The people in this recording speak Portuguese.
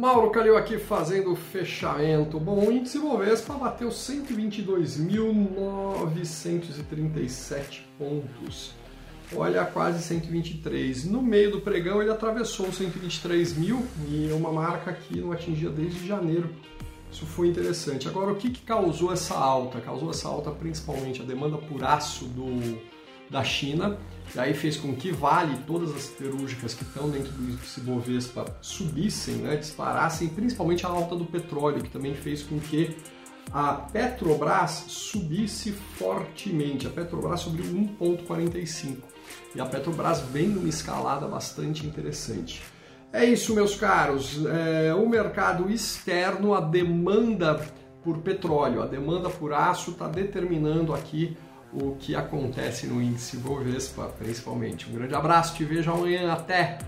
Mauro Calil aqui fazendo o fechamento. Bom, o índice Bovespa bateu 122.937 pontos. Olha, quase 123. No meio do pregão ele atravessou 123 mil e é uma marca que não atingia desde janeiro. Isso foi interessante. Agora, o que, que causou essa alta? Causou essa alta principalmente a demanda por aço do, da China e aí fez com que Vale, todas as siderúrgicas que estão dentro do índice Bovespa subissem, né, disparassem, principalmente a alta do petróleo, que também fez com que a Petrobras subisse fortemente. A Petrobras subiu 1,45 e a Petrobras vem numa escalada bastante interessante. É isso, meus caros. É, o mercado externo, a demanda por petróleo, a demanda por aço está determinando aqui o que acontece no índice Bovespa, principalmente. Um grande abraço, te vejo amanhã, até!